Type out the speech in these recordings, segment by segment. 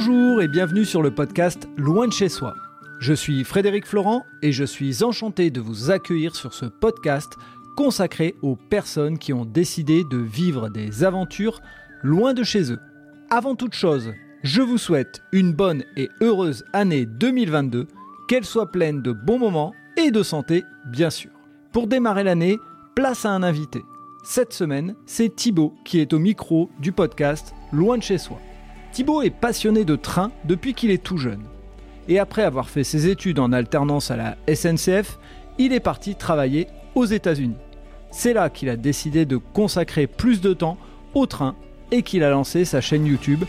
Bonjour et bienvenue sur le podcast Loin de chez soi. Je suis Frédéric Florent et je suis enchanté de vous accueillir sur ce podcast consacré aux personnes qui ont décidé de vivre des aventures loin de chez eux. Avant toute chose, je vous souhaite une bonne et heureuse année 2022, qu'elle soit pleine de bons moments et de santé, bien sûr. Pour démarrer l'année, place à un invité. Cette semaine, c'est Thibaut qui est au micro du podcast Loin de chez soi. Thibaut est passionné de train depuis qu'il est tout jeune. Et après avoir fait ses études en alternance à la SNCF, il est parti travailler aux États-Unis. C'est là qu'il a décidé de consacrer plus de temps au train et qu'il a lancé sa chaîne YouTube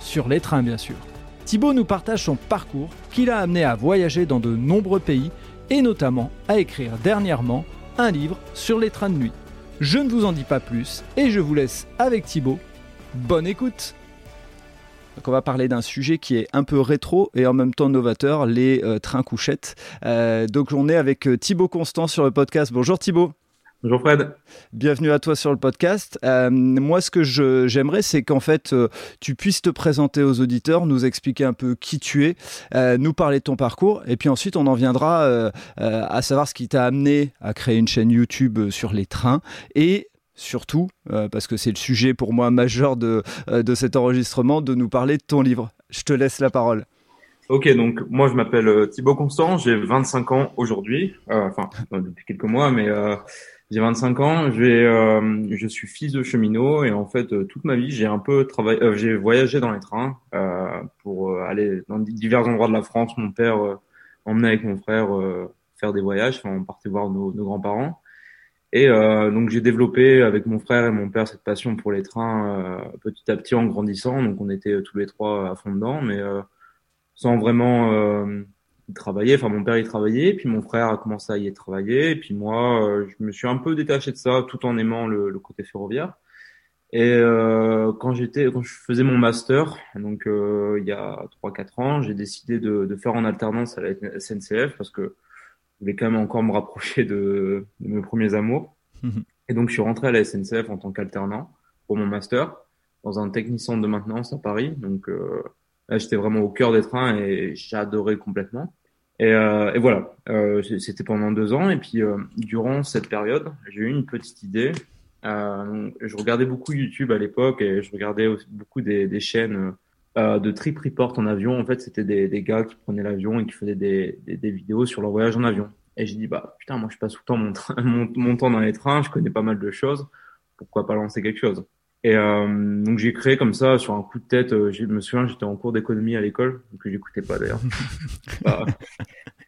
sur les trains bien sûr. Thibaut nous partage son parcours qui l'a amené à voyager dans de nombreux pays et notamment à écrire dernièrement un livre sur les trains de nuit. Je ne vous en dis pas plus et je vous laisse avec Thibaut. Bonne écoute donc on va parler d'un sujet qui est un peu rétro et en même temps novateur, les euh, trains couchettes. Euh, donc on est avec euh, Thibaut Constant sur le podcast. Bonjour Thibaut. Bonjour Fred. Bienvenue à toi sur le podcast. Euh, moi, ce que j'aimerais, c'est qu'en fait, euh, tu puisses te présenter aux auditeurs, nous expliquer un peu qui tu es, euh, nous parler de ton parcours, et puis ensuite, on en viendra à savoir ce qui t'a amené à créer une chaîne YouTube sur les trains et surtout, parce que c'est le sujet pour moi majeur de, de cet enregistrement, de nous parler de ton livre. Je te laisse la parole. Ok, donc moi je m'appelle Thibaut Constant, j'ai 25 ans aujourd'hui, enfin depuis quelques mois, mais j'ai 25 ans, euh, je suis fils de cheminot et en fait euh, toute ma vie j'ai un peu travaillé, euh, j'ai voyagé dans les trains euh, pour euh, aller dans divers endroits de la France. Mon père emmenait avec mon frère faire des voyages, enfin, on partait voir nos, nos grands-parents. Et donc j'ai développé avec mon frère et mon père cette passion pour les trains petit à petit en grandissant. Donc on était tous les trois à fond dedans, mais sans vraiment il travaillait, enfin mon père il travaillait, puis mon frère a commencé à y travailler, et puis moi euh, je me suis un peu détaché de ça tout en aimant le, le côté ferroviaire. Et euh, quand j'étais, quand je faisais mon master, donc euh, il y a 3-4 ans, j'ai décidé de, de, faire en alternance à la SNCF parce que je voulais quand même encore me rapprocher de, de mes premiers amours. Et donc je suis rentré à la SNCF en tant qu'alternant pour mon master dans un technicien de maintenance à Paris. Donc euh, j'étais vraiment au cœur des trains et j'adorais complètement. Et, euh, et voilà, euh, c'était pendant deux ans. Et puis euh, durant cette période, j'ai eu une petite idée. Euh, je regardais beaucoup YouTube à l'époque et je regardais beaucoup des, des chaînes euh, de trip report en avion. En fait, c'était des, des gars qui prenaient l'avion et qui faisaient des, des, des, vidéos sur leur voyage en avion. Et j'ai dit bah putain, moi je passe tout le temps mon, mon, mon temps dans les trains, je connais pas mal de choses. Pourquoi pas lancer quelque chose? Et euh, donc j'ai créé comme ça sur un coup de tête. Euh, je me souviens, j'étais en cours d'économie à l'école, que j'écoutais pas d'ailleurs. bah,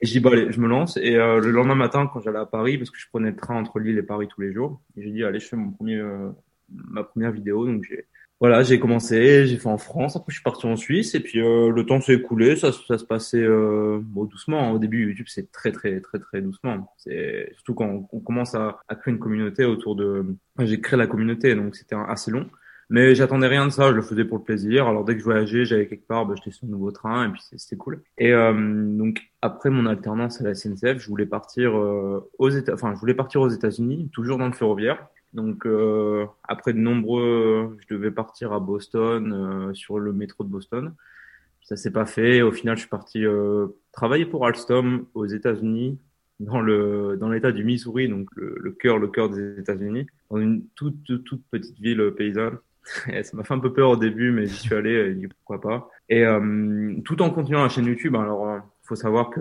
et je dis bah allez, je me lance. Et euh, le lendemain matin, quand j'allais à Paris, parce que je prenais le train entre Lille et Paris tous les jours, j'ai dit allez, je fais mon premier, euh, ma première vidéo. Donc j'ai voilà, j'ai commencé, j'ai fait en France, après je suis parti en Suisse, et puis euh, le temps s'est écoulé, ça, ça se passait euh, bon, doucement. Au début, YouTube, c'est très, très, très, très doucement. C'est surtout quand on, commence à, créer une communauté autour de. J'ai créé la communauté, donc c'était assez long. Mais j'attendais rien de ça, je le faisais pour le plaisir. Alors dès que je voyageais, j'allais quelque part, bah, j'étais sur un nouveau train, et puis c'était cool. Et euh, donc après mon alternance à la SNCF, je voulais partir euh, aux États, enfin je voulais partir aux États-Unis, toujours dans le ferroviaire. Donc euh, après de nombreux, je devais partir à Boston euh, sur le métro de Boston. Ça s'est pas fait. Au final, je suis parti euh, travailler pour Alstom aux États-Unis, dans le dans l'État du Missouri, donc le, cœur le cœur des États-Unis, dans une toute toute petite ville paysanne. Ça m'a fait un peu peur au début, mais j'y suis allé et dit pourquoi pas. Et euh, tout en continuant la chaîne YouTube. Alors, faut savoir que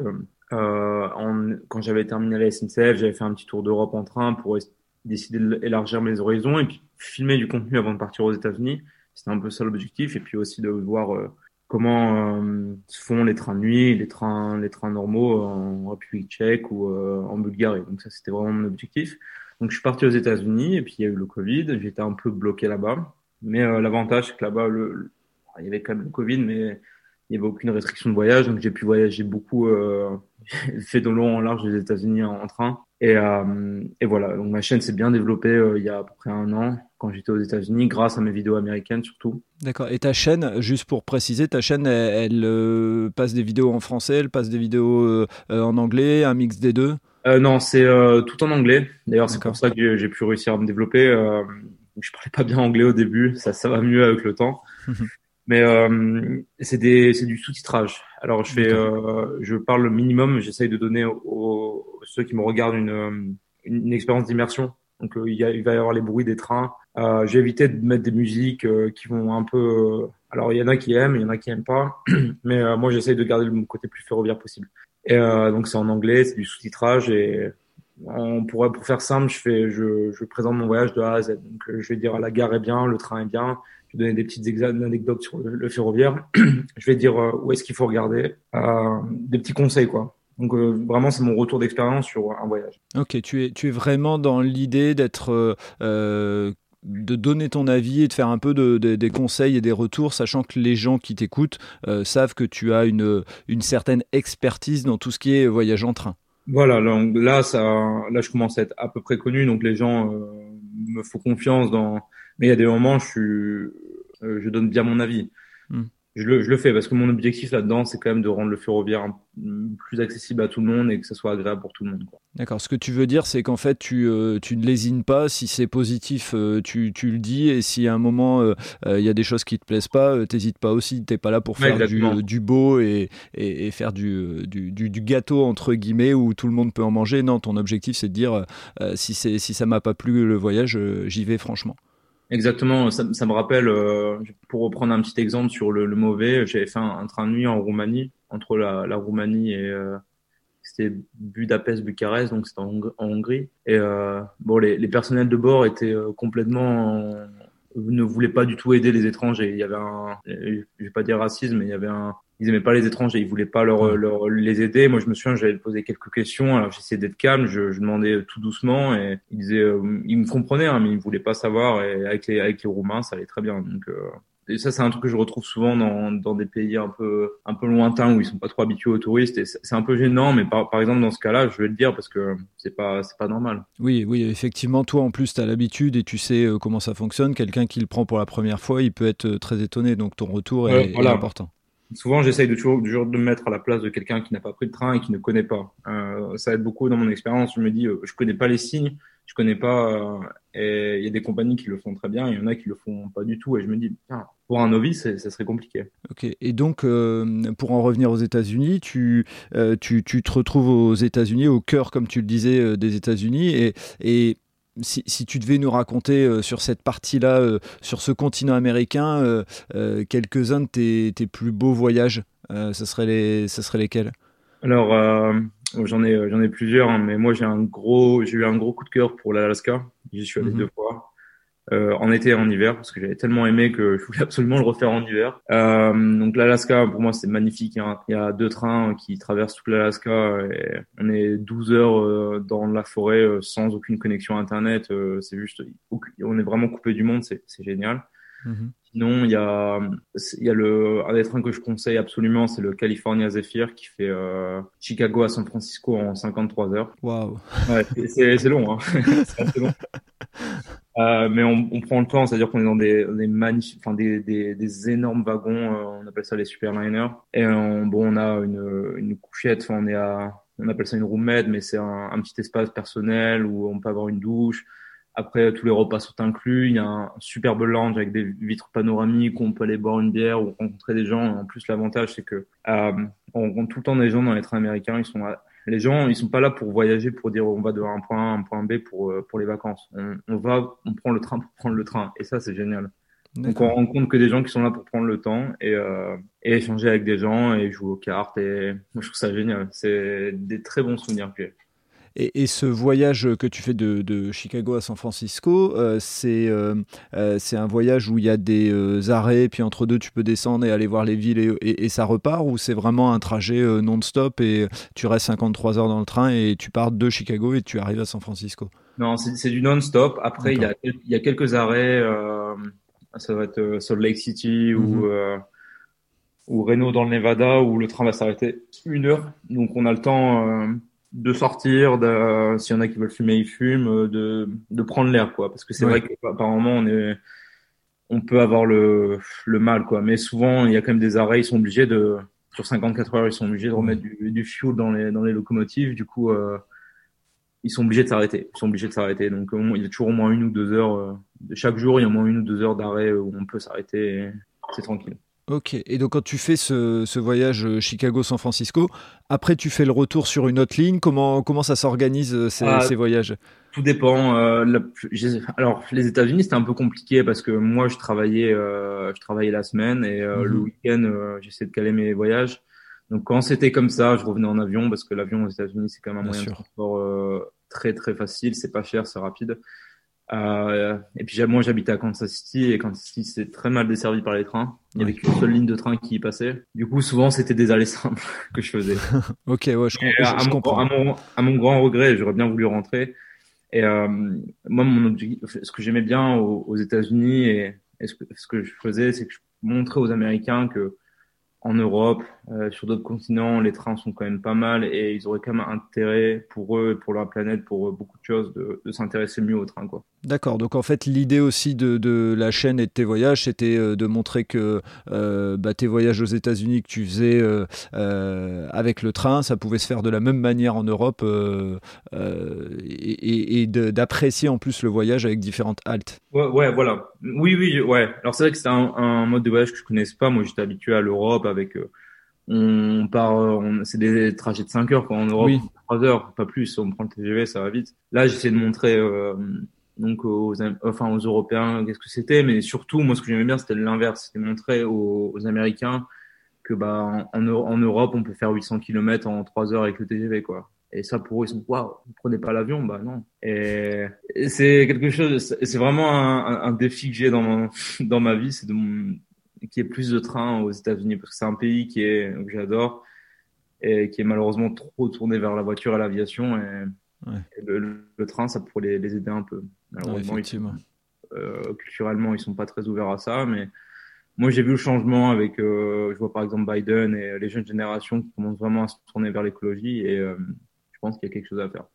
en, quand j'avais terminé la SNCF, j'avais fait un petit tour d'Europe en train pour décidé d'élargir mes horizons et puis filmer du contenu avant de partir aux États-Unis. C'était un peu ça l'objectif et puis aussi de voir euh, comment euh, se font les trains de nuit, les trains, les trains normaux en République tchèque ou euh, en Bulgarie. Donc ça, c'était vraiment mon objectif. Donc je suis parti aux États-Unis et puis il y a eu le Covid. J'étais un peu bloqué là-bas. Mais l'avantage, c'est que là-bas, le, il y avait quand même le Covid, mais il n'y avait aucune restriction de voyage. Donc j'ai pu voyager beaucoup, fait de long en large des États-Unis en train. Et, euh, et, voilà, donc ma chaîne s'est bien développée euh, il y a à peu près un an quand j'étais aux États-Unis, grâce à mes vidéos américaines surtout. D'accord. Et ta chaîne, juste pour préciser, ta chaîne, elle, elle euh, passe des vidéos en français, elle passe des vidéos euh, en anglais, un mix des deux? Non, c'est tout en anglais. D'ailleurs, c'est pour ça que j'ai pu réussir à me développer. je parlais pas bien anglais au début, ça, ça va mieux avec le temps. Mais euh, c'est des c'est du sous-titrage. Alors je fais euh, je parle le minimum. J'essaye de donner aux, ceux qui me regardent une une, expérience d'immersion. Donc a, il va y avoir les bruits des trains. J'ai évité de mettre des musiques qui vont un peu. alors il y en a qui aiment, il y en a qui aiment pas. Mais moi j'essaye de garder le côté plus ferroviaire possible. Et donc c'est en anglais, c'est du sous-titrage et on pourrait, pour faire simple, je fais, je, présente mon voyage de A à Z. Donc, je vais dire la gare est bien, le train est bien, je vais donner des petites anecdotes sur le, ferroviaire. je vais dire euh, où est-ce qu'il faut regarder, euh, des petits conseils quoi. Donc euh, vraiment, c'est mon retour d'expérience sur un voyage. Ok, tu es, tu es vraiment dans l'idée d'être euh, de donner ton avis et de faire un peu de, des conseils et des retours, sachant que les gens qui t'écoutent savent que tu as une, une certaine expertise dans tout ce qui est voyage en train. Voilà, là, ça, là, je commence à être à peu près connu, donc les gens me font confiance dans, mais il y a des moments, je suis, euh, je donne bien mon avis. Hmm. Je, le, je le fais parce que mon objectif là-dedans, c'est quand même de rendre le ferroviaire plus accessible à tout le monde et que ça soit agréable pour tout le monde. D'accord. Ce que tu veux dire, c'est qu'en fait, tu, euh, tu ne lésines pas. Si c'est positif, euh, tu, tu, le dis. Et si à un moment, il y a des choses qui te plaisent pas, t'hésites pas aussi. T'es pas là pour faire du, du, beau et, et, et faire du, du, du, gâteau, entre guillemets, où tout le monde peut en manger. Non, ton objectif, c'est de dire si, si ça m'a pas plu le voyage, j'y vais franchement. Exactement, ça, ça me rappelle, euh, pour reprendre un petit exemple sur le, le mauvais, j'avais fait un, train de nuit en Roumanie, entre la, la Roumanie et euh, c'était Budapest, Bucarest, donc c'était en, Hongrie. Et euh, bon, les, les, personnels de bord étaient euh, complètement ne voulaient pas du tout aider les étrangers. Il y avait un, je vais pas dire racisme, mais il y avait un, ils aimaient pas les étrangers, ils voulaient pas leur, leur les aider. Moi, je me souviens, j'avais posé quelques questions, alors j'essayais d'être calme, je, je, demandais tout doucement et ils disaient, euh, ils me comprenaient, hein, mais ils voulaient pas savoir. Et avec les avec les Roumains, ça allait très bien. Donc euh, et ça, c'est un truc que je retrouve souvent dans, dans des pays un peu un peu lointains où ils sont pas trop habitués aux touristes. Et c'est un peu gênant, mais par, par exemple dans ce cas-là, je vais le dire parce que c'est pas c'est pas normal. Oui, oui, effectivement, toi en plus tu as l'habitude et tu sais euh, comment ça fonctionne. Quelqu'un qui le prend pour la première fois, il peut être très étonné. Donc ton retour est, est important. Souvent, j'essaye de toujours, de me mettre à la place de quelqu'un qui n'a pas pris le train et qui ne connaît pas. Euh, ça aide beaucoup dans mon expérience. Je me dis, euh, je connais pas les signes, je connais pas. Euh, il y a des compagnies qui le font très bien, il y en a qui le font pas du tout. Et je me dis, pour un novice, ça serait compliqué. Ok. Et donc, euh, pour en revenir aux États-Unis, tu, tu, tu, te retrouves aux États-Unis, au cœur, comme tu le disais, des États-Unis, et, et si, si, tu devais nous raconter euh, sur cette partie-là, euh, sur ce continent américain, euh, quelques-uns de tes, tes, plus beaux voyages, ce, serait les, ce serait lesquels? Alors, j'en ai, j'en ai plusieurs, hein, mais moi j'ai un gros, j'ai eu un gros coup de cœur pour l'Alaska. J'y suis allé mhm. deux fois euh, en été et en hiver parce que j'avais tellement aimé que je voulais absolument le refaire en hiver. Euh, donc l'Alaska pour moi c'est magnifique. Il y, a, deux trains qui traversent toute l'Alaska et on est 12 heures euh, dans la forêt euh, sans aucune connexion internet. Euh, c'est juste on est vraiment coupé du monde, c'est génial. Mm-hmm. Sinon, il y a, il y a le, un des trains que je conseille absolument, c'est le California Zephyr qui fait euh, Chicago à San Francisco en 53 heures. Waouh. Ouais, c'est long, hein. c'est assez long. Euh, mais on, on, prend le temps, c'est-à-dire qu'on est dans des, des magnifiques, enfin des, des, des, énormes wagons, euh, on appelle ça les superliners. Et on, bon, on a une, une couchette, on est à, on appelle ça une roomette, mais c'est un, un, petit espace personnel où on peut avoir une douche. Après, tous les repas sont inclus. Il y a un superbe lounge avec des vitres panoramiques où on peut aller boire une bière ou rencontrer des gens. En plus, l'avantage, c'est que euh, on rencontre tout le temps des gens dans les trains américains. Ils sont les gens, ils sont pas là pour voyager, pour dire on va de un point A à un point B pour euh, pour les vacances. On, on, va, on prend le train pour prendre le train, et ça c'est génial. Donc on rencontre que des gens qui sont là pour prendre le temps et, euh, et échanger avec des gens et jouer aux cartes. Et moi je trouve ça génial. C'est des très bons souvenirs que j'ai. Et, ce voyage que tu fais de, Chicago à San Francisco, euh, euh, euh, c'est un voyage où il y a des arrêts, puis entre deux, tu peux descendre et aller voir les villes et, ça repart, ou c'est vraiment un trajet non-stop et tu restes 53 heures dans le train et tu pars de Chicago et tu arrives à San Francisco? Non, c'est du non-stop. Après, il y, a, il y, a, quelques arrêts, ça va être Salt Lake City ou mhm. ou Reno dans le Nevada où le train va s'arrêter une heure. Donc on a le temps de sortir, de, s'il y en a qui veulent fumer, ils fument, euh, de, de prendre l'air, quoi. Parce que c'est vrai qu'apparemment, on est, on peut avoir le, le mal, quoi. Mais souvent, il y a quand même des arrêts, ils sont obligés de, sur 54 heures, ils sont obligés de remettre du, du fuel dans les, dans les locomotives. Du coup, euh, ils sont obligés de s'arrêter. Ils sont obligés de s'arrêter. Donc, il y a toujours au moins une ou deux heures, euh, chaque jour, il y a au moins une ou deux heures d'arrêt où on peut s'arrêter. C'est tranquille. Ok, et donc quand tu fais ce, voyage euh, Chicago-San Francisco, après tu fais le retour sur une autre ligne, comment, comment ça s'organise euh, ah, ces, voyages? Tout dépend. Euh, alors les États-Unis c'était un peu compliqué parce que moi je travaillais, je travaillais la semaine et le mhm. week-end j'essayais de caler mes voyages. Donc quand c'était comme ça, je revenais en avion parce que l'avion aux États-Unis c'est quand même un moyen de transport très très facile, c'est pas cher, c'est rapide. Euh, et puis moi j'habitais à Kansas City et Kansas City c'est très mal desservi par les trains. Il y avait qu'une seule ligne de train qui y passait. Du coup souvent c'était des allées simples que je faisais. ok ouais je, comprends. À mon, grand regret j'aurais bien voulu rentrer. Et euh, moi mon objectif, ce que j'aimais bien aux, États-Unis et, ce, que, ce que je faisais c'est que je montrais aux Américains que en Europe, euh, sur d'autres continents, les trains sont quand même pas mal et ils auraient quand même intérêt pour eux, pour leur planète, pour beaucoup de choses, de, de s'intéresser mieux aux trains. Quoi. D'accord, donc en fait l'idée aussi de, de, la chaîne et de tes voyages, c'était euh, de montrer que euh, bah, tes voyages aux États-Unis que tu faisais euh, avec le train, ça pouvait se faire de la même manière en Europe et, et d'apprécier en plus le voyage avec différentes haltes. Ouais, ouais voilà. Oui, oui, ouais. Alors c'est vrai que c'est un, un, mode de voyage que je connaissais pas. Moi j'étais habitué à l'Europe avec on part, c'est des trajets de 5 heures quoi. En Europe, 3 heures, pas plus. On prend le TGV, ça va vite. Là, j'essaie de montrer euh, donc aux, enfin aux Européens qu'est-ce que c'était, mais surtout, moi, ce que j'aimais bien, c'était l'inverse, c'était montrer aux, Américains que bah en, en, Europe, on peut faire 800 km en 3 heures avec le TGV quoi. Et ça, pour eux, ils sont waouh, vous prenez pas l'avion, bah non. Et, c'est quelque chose, c'est vraiment un, un, défi que j'ai dans mon, dans ma vie, c'est de qu'il y ait plus de trains aux États-Unis parce que c'est un pays qui est que j'adore et qui est malheureusement trop tourné vers la voiture et l'aviation et, le, train ça pourrait les, aider un peu. Malheureusement, euh, culturellement ils sont pas très ouverts à ça, mais moi j'ai vu le changement avec euh, je vois par exemple Biden et les jeunes générations qui commencent vraiment à se tourner vers l'écologie et euh, je pense qu'il y a quelque chose à faire.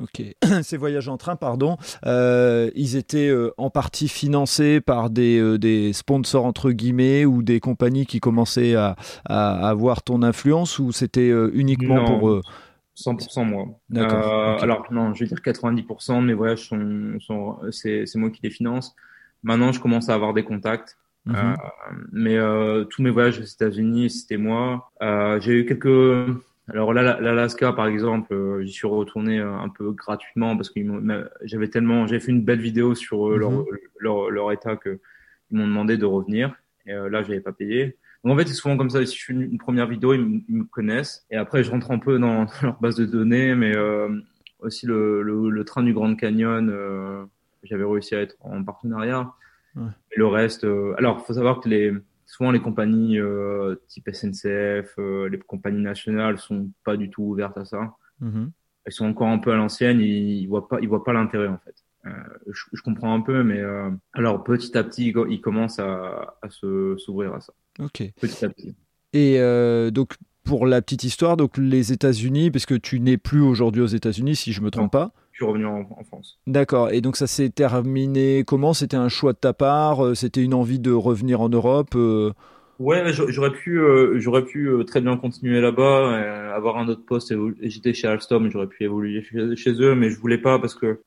Ok. Ces voyages en train, pardon, euh, ils étaient euh, en partie financés par des, euh, des, sponsors entre guillemets ou des compagnies qui commençaient à, à avoir ton influence ou c'était uniquement pour 100% moi. D'accord. Alors non, je vais dire 90% de mes voyages sont, sont c'est, c'est moi qui les finance. Maintenant, je commence à avoir des contacts. Mhm. mais tous mes voyages aux États-Unis, c'était moi. j'ai eu quelques alors là, l'Alaska, par exemple, euh, j'y suis retourné euh, un peu gratuitement parce que j'avais tellement, j'avais fait une belle vidéo sur euh, mhm. leur, leur, état que ils m'ont demandé de revenir. Et là, j'avais pas payé. Donc en fait, c'est souvent comme ça. Si je fais une, première vidéo, ils, me connaissent. Et après, je rentre un peu dans, leur base de données, mais aussi le, le, train du Grand Canyon. j'avais réussi à être en partenariat. Et le reste, alors, faut savoir que les souvent les compagnies euh, type SNCF, euh, les compagnies nationales sont pas du tout ouvertes à ça. Mm-hmm. Elles sont encore un peu à l'ancienne, ils, ils voient pas, ils voient pas l'intérêt en fait. Euh, je, je, comprends un peu, mais alors petit à petit, ils commencent à, à se s'ouvrir à ça. Ok. Petit à petit. Et donc pour la petite histoire, donc les États-Unis, parce que tu n'es plus aujourd'hui aux États-Unis, si je me trompe pas. Je suis revenu en, France. D'accord. Et donc ça s'est terminé comment? C'était un choix de ta part euh, C'était une envie de revenir en Europe euh? Ouais, j'aurais pu, euh, j'aurais pu très bien continuer là-bas, avoir un autre poste. J'étais chez Alstom, j'aurais pu évoluer chez, eux, mais je voulais pas parce que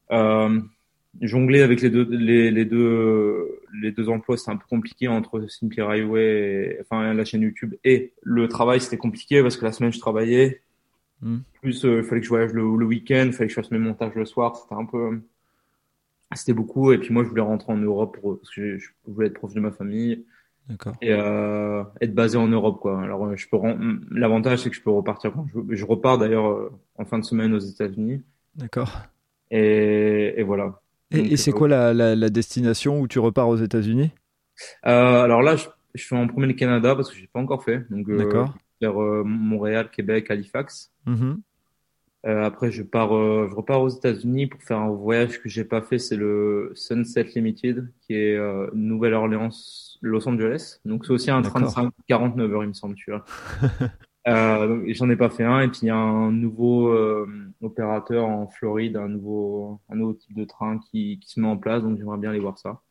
jongler avec les deux, les, les deux, les deux emplois, c'était un peu compliqué entre Simply Highway, et, enfin la chaîne YouTube et le travail, c'était compliqué parce que la semaine je travaillais, Hmm. Plus, euh, il fallait que je voyage le, week-end, il fallait que je fasse mes montages le soir. C'était un peu, c'était beaucoup. Et puis moi, je voulais rentrer en Europe pour, parce que je, voulais être proche de ma famille. D'accord. Et euh, être basé en Europe, quoi. Alors, euh, je peux. L'avantage, c'est que je peux repartir quand je veux. Je repars d'ailleurs euh, en fin de semaine aux États-Unis. D'accord. Et, et voilà. Et, c'est quoi la, la, la, destination où tu repars aux États-Unis? Euh, Alors là, je, je, fais en premier le Canada parce que j'ai pas encore fait. Donc, D'accord vers euh, Montréal, Québec, Halifax. Mm-hmm. Euh, après, je pars, euh, je repars aux États-Unis pour faire un voyage que j'ai pas fait. C'est le Sunset Limited, qui est Nouvelle-Orléans, Los Angeles. Donc c'est aussi un train de 49 heures, il me semble, tu vois. Euh, J'en ai pas fait un. Et puis il y a un nouveau opérateur en Floride, un nouveau, un nouveau type de train qui, qui se met en place. Donc j'aimerais bien aller voir ça.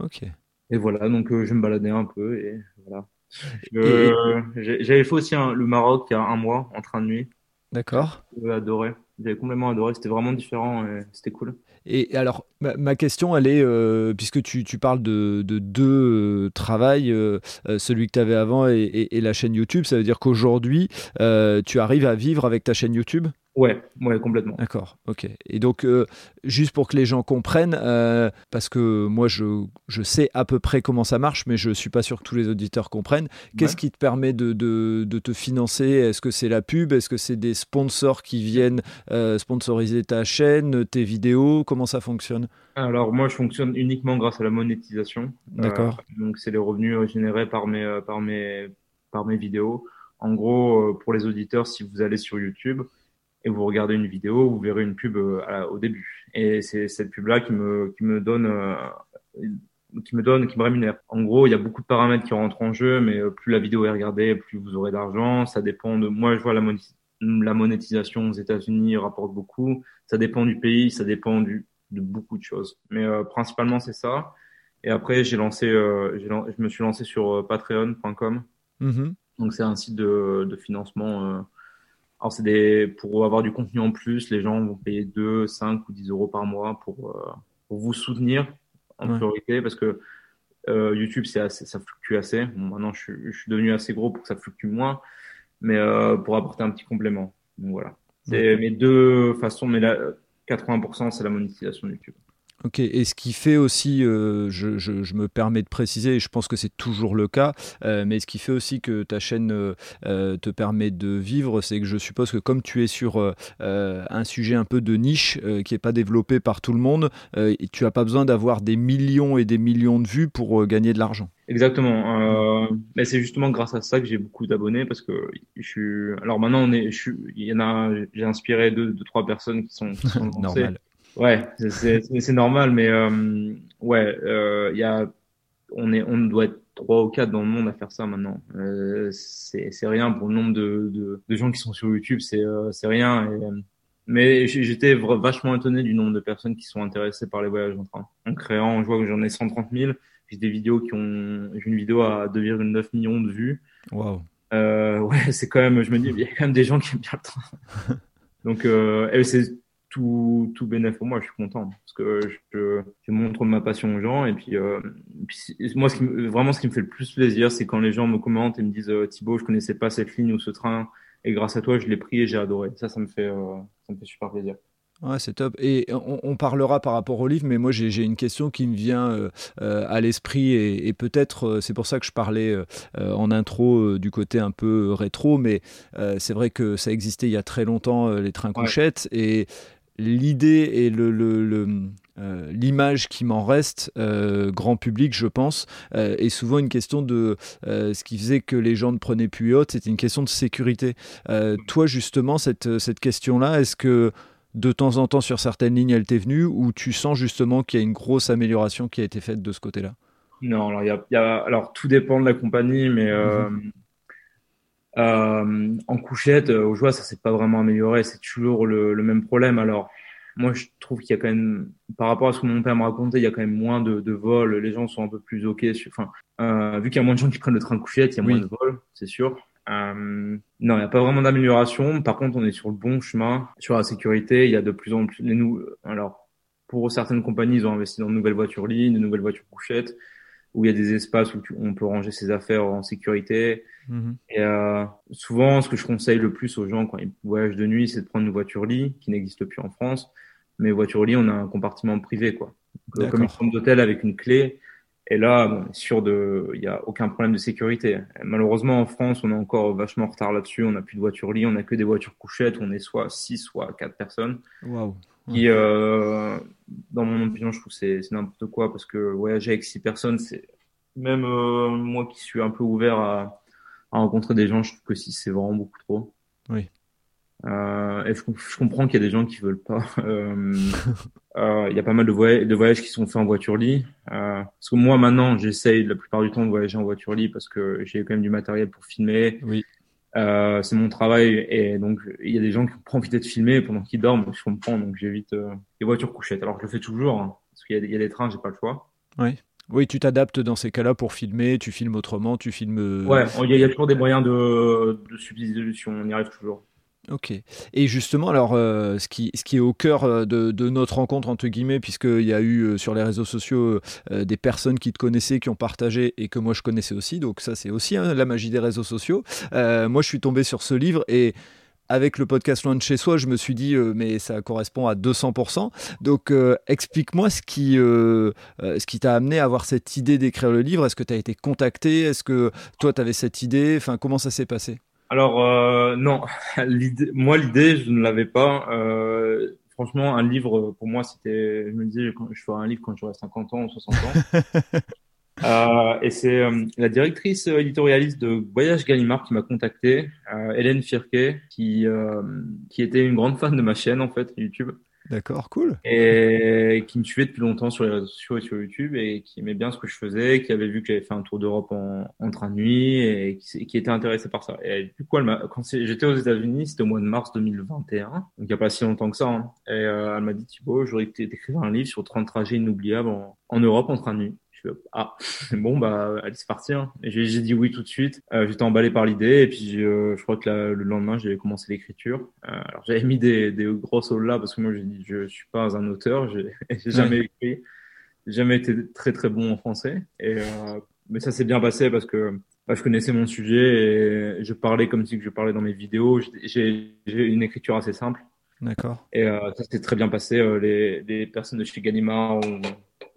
Ok. Et voilà, donc je vais me balader un peu et voilà. Euh, J'avais fait aussi le Maroc il y a un mois en train de nuit. D'accord. J'ai adoré. j'avais complètement adoré. C'était vraiment différent et c'était cool. Et alors, ma, question, elle est, euh, puisque tu, tu, parles de, de deux euh, travails, euh, celui que tu avais avant et, et, la chaîne YouTube, ça veut dire qu'aujourd'hui, tu arrives à vivre avec ta chaîne YouTube? Ouais, ouais, complètement. D'accord, ok. Et donc, euh, juste pour que les gens comprennent, euh, parce que moi, je, je, sais à peu près comment ça marche, mais je ne suis pas sûr que tous les auditeurs comprennent. Qu'est-ce qui te permet de, de, de te financer? Est-ce que c'est la pub? Est-ce que c'est des sponsors qui viennent euh, sponsoriser ta chaîne, tes vidéos? Comment ça fonctionne? Alors, moi, je fonctionne uniquement grâce à la monétisation. D'accord. donc, c'est les revenus générés par mes, par, mes, par mes vidéos. En gros, pour les auditeurs, si vous allez sur YouTube, et vous regardez une vidéo, vous verrez une pub euh, au début. Et c'est cette pub-là qui me, qui me donne, euh, qui me donne, qui me rémunère. En gros, il y a beaucoup de paramètres qui rentrent en jeu, mais euh, plus la vidéo est regardée, plus vous aurez d'argent. Ça dépend de, moi, je vois la, la monétisation aux États-Unis rapporte beaucoup. Ça dépend du pays, ça dépend du, de beaucoup de choses. Mais principalement, c'est ça. Et après, j'ai lancé, je me suis lancé sur patreon.com. Mm-hmm. Donc, c'est un site de, de financement alors, c'est des, pour avoir du contenu en plus, les gens vont payer 2, 5 ou 10 euros par mois pour, euh, pour vous soutenir en priorité parce que euh, YouTube, c'est assez, ça fluctue assez. Bon, maintenant, je, je, suis devenu assez gros pour que ça fluctue moins, mais euh, pour apporter un petit complément. Donc voilà. C'est mes deux façons, mais là, 80%, c'est la monétisation de YouTube. Ok, et ce qui fait aussi, euh, je, je, me permets de préciser, et je pense que c'est toujours le cas, euh, mais ce qui fait aussi que ta chaîne euh, te permet de vivre, c'est que je suppose que comme tu es sur un sujet un peu de niche qui n'est pas développé par tout le monde, tu n'as pas besoin d'avoir des millions et des millions de vues pour gagner de l'argent. Exactement. mais c'est justement grâce à ça que j'ai beaucoup d'abonnés parce que je suis. Alors maintenant, on est, je suis, il y en a, j'ai inspiré deux, deux, trois personnes qui sont, qui sont Normal. Ouais, c'est normal, mais euh, ouais, euh, y a, on est, on doit être trois ou quatre dans le monde à faire ça maintenant. Euh, c'est rien pour le nombre de, de, de, gens qui sont sur YouTube, c'est euh, c'est rien. Et, mais j'étais vachement étonné du nombre de personnes qui sont intéressées par les voyages en train. En créant, je vois que j'en ai 130 000. J'ai des vidéos qui ont, j'ai une vidéo à 2,9 millions de vues. Waouh. Euh, ouais, c'est quand même, je me dis, il y a quand même des gens qui aiment bien le train. Donc, euh, c'est tout, tout bénéfice pour moi. Je suis content parce que je, je montre ma passion aux gens. Et puis, euh, moi, ce qui, vraiment, ce qui me fait le plus plaisir, c'est quand les gens me commentent et me disent euh, Thibaut, je connaissais pas cette ligne ou ce train, et grâce à toi, je l'ai pris et j'ai adoré. Ça, ça me fait, euh, ça me fait super plaisir. Ouais, c'est top. Et on, parlera par rapport au livre, mais moi j'ai une question qui me vient euh, euh, à l'esprit et, et peut-être c'est pour ça que je parlais en intro du côté un peu rétro, mais c'est vrai que ça existait il y a très longtemps les trains couchettes et l'idée et le, euh, l'image qui m'en reste, euh, grand public, je pense, euh, est souvent une question de ce qui faisait que les gens ne prenaient plus haute, c'était une question de sécurité. toi, justement, cette, cette question-là, est-ce que de temps en temps sur certaines lignes, elle t'est venue ou tu sens justement qu'il y a une grosse amélioration qui a été faite de ce côté-là? Non, alors, y a, alors tout dépend de la compagnie, mais mhm. Euh, en couchette, euh, au joie, ça s'est pas vraiment amélioré. C'est toujours le, le, même problème. Alors, moi, je trouve qu'il y a quand même, par rapport à ce que mon père me racontait, il y a quand même moins de, de vols. Les gens sont un peu plus ok. Enfin, euh, vu qu'il y a moins de gens qui prennent le train de couchette, il y a moins de vols, c'est sûr. Euh, non, il n'y a pas vraiment d'amélioration. Par contre, on est sur le bon chemin sur la sécurité. Il y a de plus en plus les. Alors, pour certaines compagnies, ils ont investi dans de nouvelles voitures lignes, de nouvelles voitures couchettes où il y a des espaces où on peut ranger ses affaires en sécurité. Mhm. Et euh, souvent, ce que je conseille le plus aux gens quand ils voyagent de nuit, c'est de prendre une voiture lit qui n'existe plus en France. Mais voiture lit, on a un compartiment privé, quoi. comme une chambre d'hôtel avec une clé. Et là, bon, sûr de, il y a aucun problème de sécurité. malheureusement, en France, on est encore vachement en retard là-dessus. On n'a plus de voiture lit, on n'a que des voitures couchettes. On est soit six, soit quatre personnes. Waouh qui, euh, dans mon opinion, je trouve c'est c'est n'importe quoi parce que voyager avec six personnes, c'est même euh, moi qui suis un peu ouvert à, à, rencontrer des gens, je trouve que six c'est vraiment beaucoup trop. Oui. Euh, et je, je comprends qu'il y a des gens qui veulent pas. Euh, euh, il y a pas mal de, voyages, de voyages qui sont faits en voiture lit. parce que moi maintenant, j'essaye la plupart du temps de voyager en voiture lit parce que j'ai quand même du matériel pour filmer. Oui. Euh, c'est mon travail et donc il y a des gens qui ont pas envie d'être filmés pendant qu'ils dorment, je comprends, donc j'évite euh, les voitures couchettes. Alors je le fais toujours, hein, parce qu'il y, y, a des trains, j'ai pas le choix. Oui, oui tu t'adaptes dans ces cas-là pour filmer, tu filmes autrement, tu filmes... Ouais, il y, a toujours des moyens de, de substitution, on y arrive toujours. Ok. Et justement, alors, euh, ce, qui, est au cœur euh, de, notre rencontre, entre guillemets, puisqu'il y a eu euh, sur les réseaux sociaux des personnes qui te connaissaient, qui ont partagé et que moi je connaissais aussi, donc ça c'est aussi hein, la magie des réseaux sociaux. moi je suis tombé sur ce livre et avec le podcast Loin de chez soi, je me suis dit, mais ça correspond à 200%. Donc, explique-moi ce qui, ce qui t'a amené à avoir cette idée d'écrire le livre. Est-ce que tu as été contacté? Est-ce que toi, tu avais cette idée? Enfin, comment ça s'est passé? Alors euh, non, moi l'idée je ne l'avais pas. Euh, franchement, un livre pour moi c'était, je me disais, je ferai un livre quand j'aurai 50 ans ou 60 ans. euh, et c'est euh, la directrice éditorialiste de Voyage Gallimard qui m'a contacté, euh, Hélène Firquet, qui qui était une grande fan de ma chaîne en fait YouTube. D'accord, cool. Et qui me suivait depuis longtemps sur les réseaux sociaux et sur YouTube et qui aimait bien ce que je faisais, qui avait vu que j'avais fait un tour d'Europe en, train de nuit et qui, était intéressé par ça. Et du coup, elle quand j'étais aux États-Unis, c'était au mois de mars 2021, donc il n'y a pas si longtemps que ça. Hein. Et euh, elle m'a dit Thibaut, j'aurais écrives un livre sur 30 trajets inoubliables en, en Europe en train de nuit ah bon bah allez c'est parti hein. et j'ai dit oui tout de suite. Euh, j'étais emballé par l'idée et puis euh, je crois que le lendemain j'ai commencé l'écriture. Euh, alors j'avais mis des, des gros sols là parce que moi j'ai dit je suis pas un auteur j'ai jamais écrit. J'ai jamais été très très bon en français. Et mais ça s'est bien passé parce que bah, je connaissais mon sujet et je parlais comme si je parlais dans mes vidéos. J'ai une écriture assez simple. D'accord. Et ça s'est très bien passé. Les, les, personnes de chez Ganimard ont,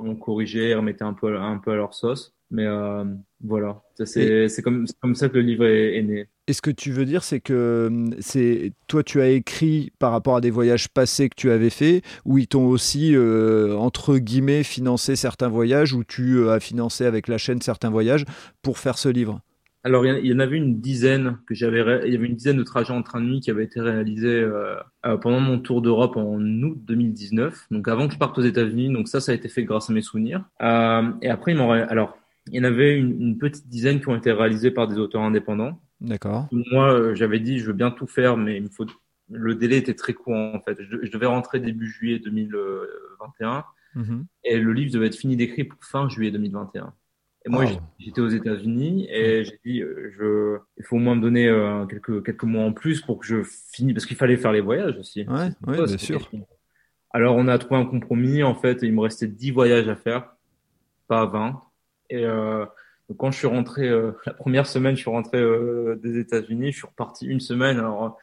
ont corrigé, remettaient un peu, un peu à leur sauce. Mais euh, voilà, c'est comme, comme ça que le livre est, né. Et ce que tu veux dire, c'est que c'est toi, tu as écrit par rapport à des voyages passés que tu avais fait, où ils t'ont aussi, euh, entre guillemets, financé certains voyages, ou tu euh, as financé avec la chaîne certains voyages pour faire ce livre? Alors, il y en avait une dizaine que j'avais, il y avait une dizaine de trajets en train de nuit qui avaient été réalisés euh, euh, pendant mon tour d'Europe en août 2019. Donc, avant que je parte aux États-Unis. Donc, ça, ça a été fait grâce à mes souvenirs. Euh, et après, il m'en, alors, il y en avait une, une, petite dizaine qui ont été réalisés par des auteurs indépendants. D'accord. Moi, euh, j'avais dit, je veux bien tout faire, mais il me faut, le délai était très court, en fait. Je, devais rentrer début juillet 2021. Mm-hmm. Et le livre devait être fini d'écrire pour fin juillet 2021. Et moi, j'étais aux États-Unis et j'ai dit, euh, je, il faut au moins me donner euh, quelques quelques mois en plus pour que je finisse, parce qu'il fallait faire les voyages aussi. Ouais, ouais bien sûr. Alors, on a trouvé un compromis. En fait, il me restait 10 voyages à faire, pas 20. Et euh, donc, quand je suis rentré, euh, la première semaine, je suis rentré des États-Unis. Je suis reparti une semaine. Alors,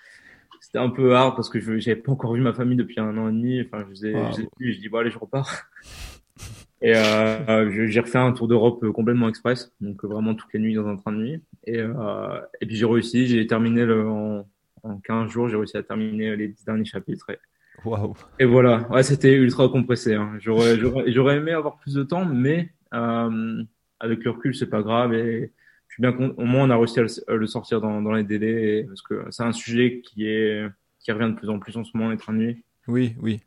c'était un peu hard parce que je n'avais pas encore vu ma famille depuis un an et demi. Enfin, je faisais, wow. je dis bon allez, je repars. Et euh, j'ai refait un tour d'Europe euh, complètement express, donc euh, vraiment toutes les nuits dans un train de nuit. Et, euh, et puis j'ai réussi, j'ai terminé le, en, en 15 jours, j'ai réussi à terminer les 10 derniers chapitres. Et, wow. et voilà, ouais, c'était ultra compressé. Hein. J'aurais, j'aurais aimé avoir plus de temps, mais euh, avec le recul, c'est pas grave. Et je suis bien au moins on a réussi à le, sortir dans, dans les délais, parce que c'est un sujet qui est qui revient de plus en plus en ce moment, les trains de nuit. Oui, oui.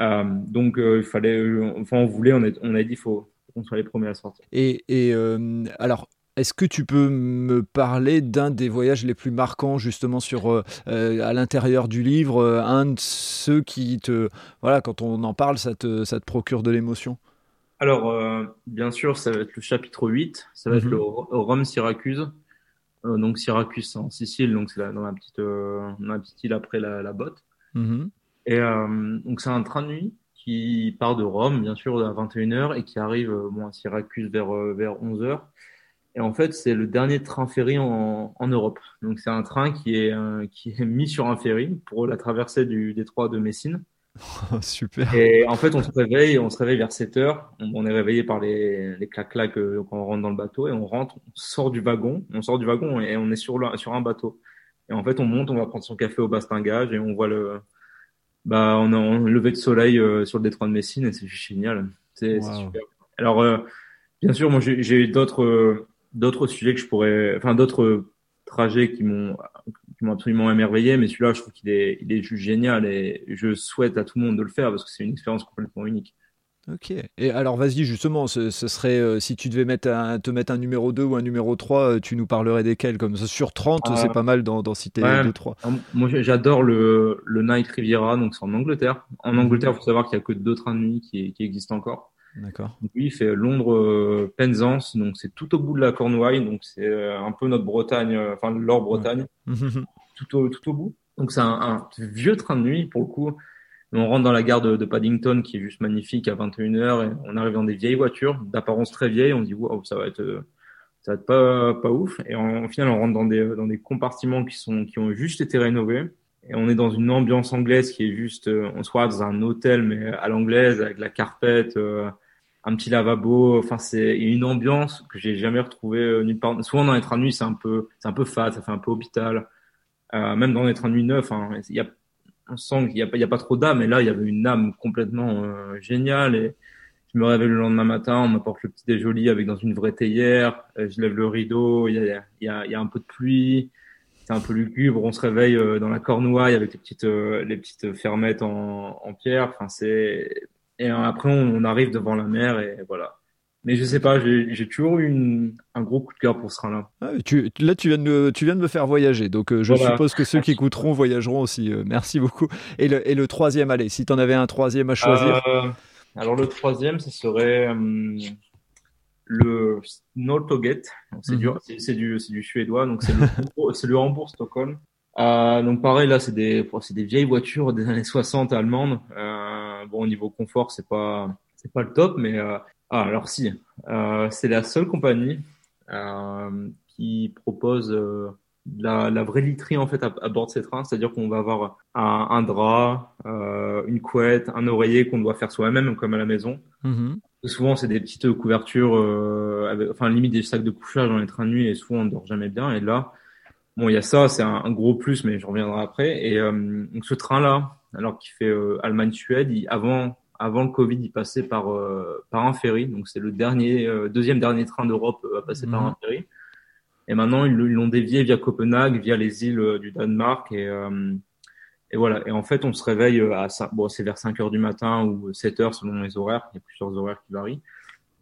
Euh, donc euh, il fallait, euh, enfin on voulait, on, on a dit faut qu'on soit les premiers à sortir. Et, et alors est-ce que tu peux me parler d'un des voyages les plus marquants justement sur euh, à l'intérieur du livre, un de ceux qui te voilà quand on en parle ça te ça te procure de l'émotion? Alors euh, bien sûr ça va être le chapitre 8, ça va être mhm. le Rome Syracuse. Donc Syracuse en Sicile donc c'est dans la petite dans la petite île après la, la botte. Mm et euh, donc c'est un train de nuit qui part de Rome, bien sûr, à 21h et qui arrive euh, bon, à Syracuse vers, euh, vers 11h. Et en fait, c'est le dernier train ferry en, en Europe. Donc c'est un train qui est, qui est mis sur un ferry pour la traversée du détroit de Messine. Super. Et en fait, on se réveille, on se réveille vers 7 heures. On, est réveillé par les, les clac-clac quand on rentre dans le bateau et on rentre, on sort du wagon, on sort du wagon et on est sur, le, sur un bateau. Et en fait, on monte, on va prendre son café au bastingage et on voit le, bah, on a un lever de soleil euh, sur le détroit de Messine et c'est génial. C'est super. Alors, euh, bien sûr, moi, j'ai eu d'autres euh, d'autres sujets que je pourrais, enfin, d'autres trajets qui m'ont qui m'ont absolument émerveillé, mais celui-là, je trouve qu'il est, il est juste génial et je souhaite à tout le monde de le faire parce que c'est une expérience complètement unique. Ok. Et alors, vas-y, justement, ce, serait, euh, si tu devais mettre un, te mettre un numéro 2 ou un numéro 3, euh, tu nous parlerais desquels? Comme ça, sur 30, ah. c'est pas mal d'en citer 2-3. Moi, j'adore le, le Night Riviera, donc c'est en Angleterre. En mhm. Angleterre, il faut savoir qu'il n'y a que deux trains de nuit qui, qui existent encore. D'accord. Lui, il fait Londres-Penzance, donc c'est tout au bout de la Cornouaille, donc c'est euh, un peu notre Bretagne, enfin leur Bretagne, tout, au, tout au bout. Donc c'est un, vieux train de nuit pour le coup. On rentre dans la gare de, Paddington qui est juste magnifique à 21h et on arrive dans des vieilles voitures d'apparence très vieille. On dit wow, ça va être ça va être pas pas ouf. Et en, au final on rentre dans des dans des compartiments qui sont qui ont juste été rénovés et on est dans une ambiance anglaise qui est juste on se dans un hôtel mais à l'anglaise avec la carpette euh, un petit lavabo enfin c'est une ambiance que j'ai jamais retrouvée euh, nulle part souvent dans les trains de nuit c'est un peu c'est un peu fade ça fait un peu hôpital euh, même dans les trains de nuit neufs hein, il y a on sent qu'il y a a pas trop d'âme et là il y avait une âme complètement euh, géniale et je me réveille le lendemain matin, on m'apporte le petit déjoli avec dans une vraie théière, je lève le rideau, il y a, il y a, y a un peu de pluie, c'est un peu lugubre. On se réveille euh, dans la Cornouaille avec les petites euh, les petites fermettes en, en pierre. Enfin c'est et après on, arrive devant la mer et voilà. Mais je sais pas, j'ai toujours eu un gros coup de cœur pour ce train-là. Ah, tu, là, tu viens, de, tu viens de me faire voyager, donc euh, je suppose que ceux qui écouteront voyageront aussi. merci beaucoup. Et le, et le troisième, allez, si tu en avais un troisième à choisir. alors le troisième, ce serait le. C'est du, mhm. c'est du, suédois, donc c'est le, le Hambourg-Stockholm. Euh, donc pareil, là, c'est des, c'est des vieilles voitures des années 60 allemandes. Euh, bon, au niveau confort, c'est pas, c'est pas le top, mais euh, ah, alors si, euh, c'est la seule compagnie euh, qui propose euh, la, la, vraie literie en fait à, bord de ces trains, c'est-à-dire qu'on va avoir un, un drap, euh, une couette, un oreiller qu'on doit faire soi-même comme à la maison. Mhm. Souvent, c'est des petites couvertures, euh, avec, enfin limite des sacs de couchage dans les trains de nuit et souvent on dort jamais bien. Et là, bon, il y a ça, c'est un, gros plus, mais je reviendrai après. Et euh, donc ce train-là, alors qu'il fait euh, Allemagne-Suède, avant avant le Covid, il passait par euh, par un ferry. Donc c'est le dernier, euh, deuxième dernier train d'Europe à passer par mhm. un ferry. Et maintenant, ils l'ont dévié via Copenhague, via les îles du Danemark et et voilà. Et en fait, on se réveille euh, à bon, c'est vers 5 heures du matin ou 7 heures selon les horaires. Il y a plusieurs horaires qui varient.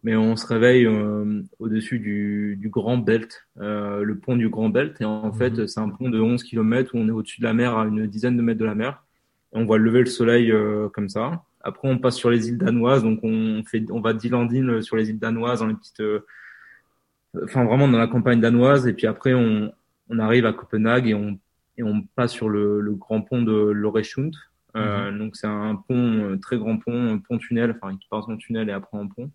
Mais on se réveille euh, au-dessus du, du Grand Belt, euh, le pont du Grand Belt. Et en fait, mhm. c'est un pont de 11 km où on est au-dessus de la mer à une dizaine de mètres de la mer. Et on voit lever le soleil euh, comme ça. Après, on passe sur les îles danoises. Donc, on fait, on va d'île sur les îles danoises dans les petites, enfin vraiment dans la campagne danoise. Et puis après, on, on arrive à Copenhague et on et on passe sur le, le grand pont de Loresund. Euh, mhm. Donc c'est un pont, euh, très grand pont, un pont tunnel, enfin qui passe en tunnel et après en pont.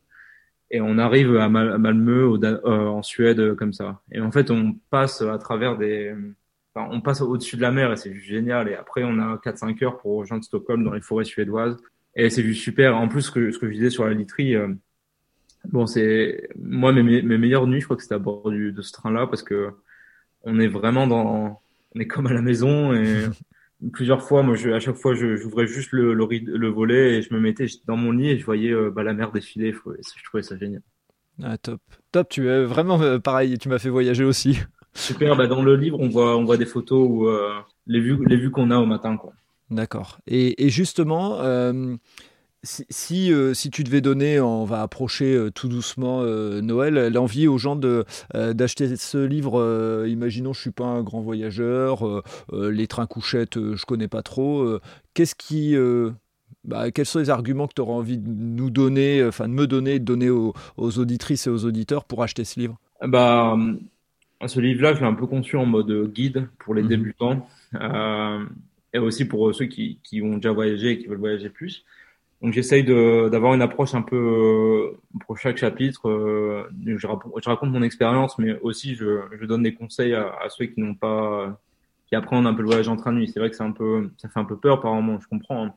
Et on arrive à, Malmö, au, euh, en Suède, euh, comme ça. Et en fait, on passe à travers des, enfin, on passe au-dessus de la mer et c'est génial. Et après, on a 4-5 heures pour rejoindre Stockholm dans les forêts suédoises. Et c'est juste super. En plus, ce que, ce que je disais sur la literie, bon, c'est moi mes, mes meilleures nuits, je crois que c'était à bord du, de ce train-là parce que on est vraiment dans on est comme à la maison et plusieurs fois, moi, je, à chaque fois, j'ouvrais juste le, le, le, volet et je me mettais dans mon lit et je voyais euh, bah, la mer défiler. Je trouvais ça génial. Ah, top, top. Tu es vraiment euh, pareil. Tu m'as fait voyager aussi. Super. Bah, dans le livre, on voit, on voit des photos où euh, les vues, les vues qu'on a au matin, quoi. D'accord. Et, et, justement, si, euh, si, tu devais donner, on va approcher euh, tout doucement euh, Noël, l'envie aux gens d'acheter ce livre, imaginons je suis pas un grand voyageur, les trains couchettes je connais pas trop, qu'est-ce qui... Bah, quels sont les arguments que tu auras envie de nous donner, enfin de me donner, de donner aux, auditrices et aux auditeurs pour acheter ce livre? Bah, Ce livre-là, je l'ai un peu conçu en mode guide pour les mhm. débutants et aussi pour ceux qui, qui ont déjà voyagé et qui veulent voyager plus. Donc j'essaye d'avoir une approche un peu euh, pour chaque chapitre. Euh, je, je, raconte mon expérience, mais aussi je, je, donne des conseils à, à ceux qui n'ont pas, qui apprennent un peu le voyage en train de nuit. C'est vrai que c'est un peu, ça fait un peu peur par moment. Je comprends. Hein.